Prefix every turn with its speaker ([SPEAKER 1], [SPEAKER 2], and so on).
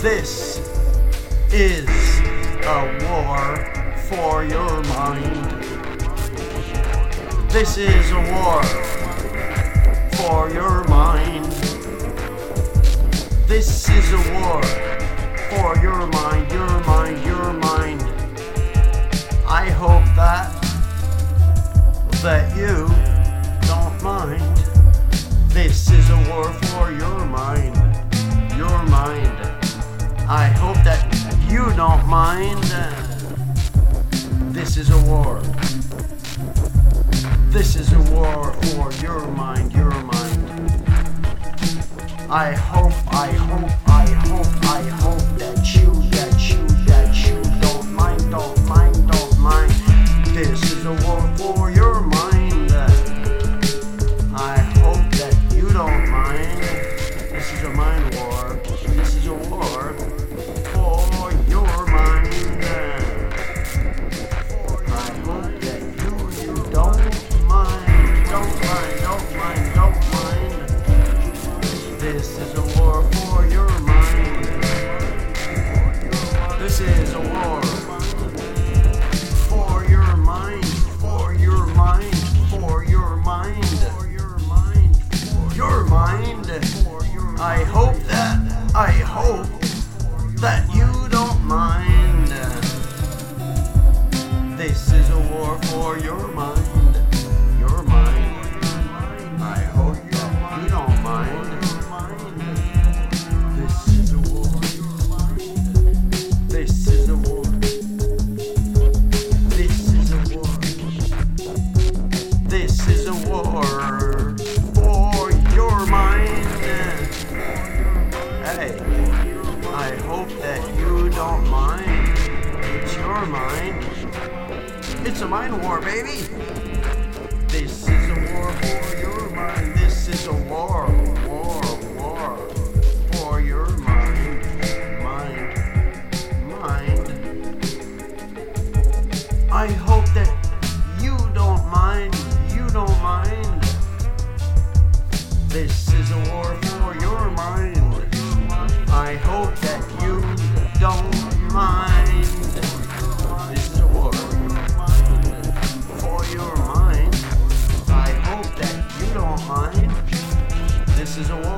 [SPEAKER 1] This is a war for your mind. This is a war for your mind. This is a war for your mind, your mind, your mind. I hope that that you don't mind. This is a war for your mind, don't mind. This is a war. This is a war for your mind, your mind. I hope, I hope, I hope, I hope that you, that you, that you don't mind, don't mind, don't mind. This is a war for your mind. I hope that you don't mind. This is a mind war. This is a war I hope that, I hope that you don't mind. This is a war for your mind, don't mind. It's your mind. It's a mind war, baby. This is a war for your mind. This is a war, war, war for your mind, mind, mind. I hope is a war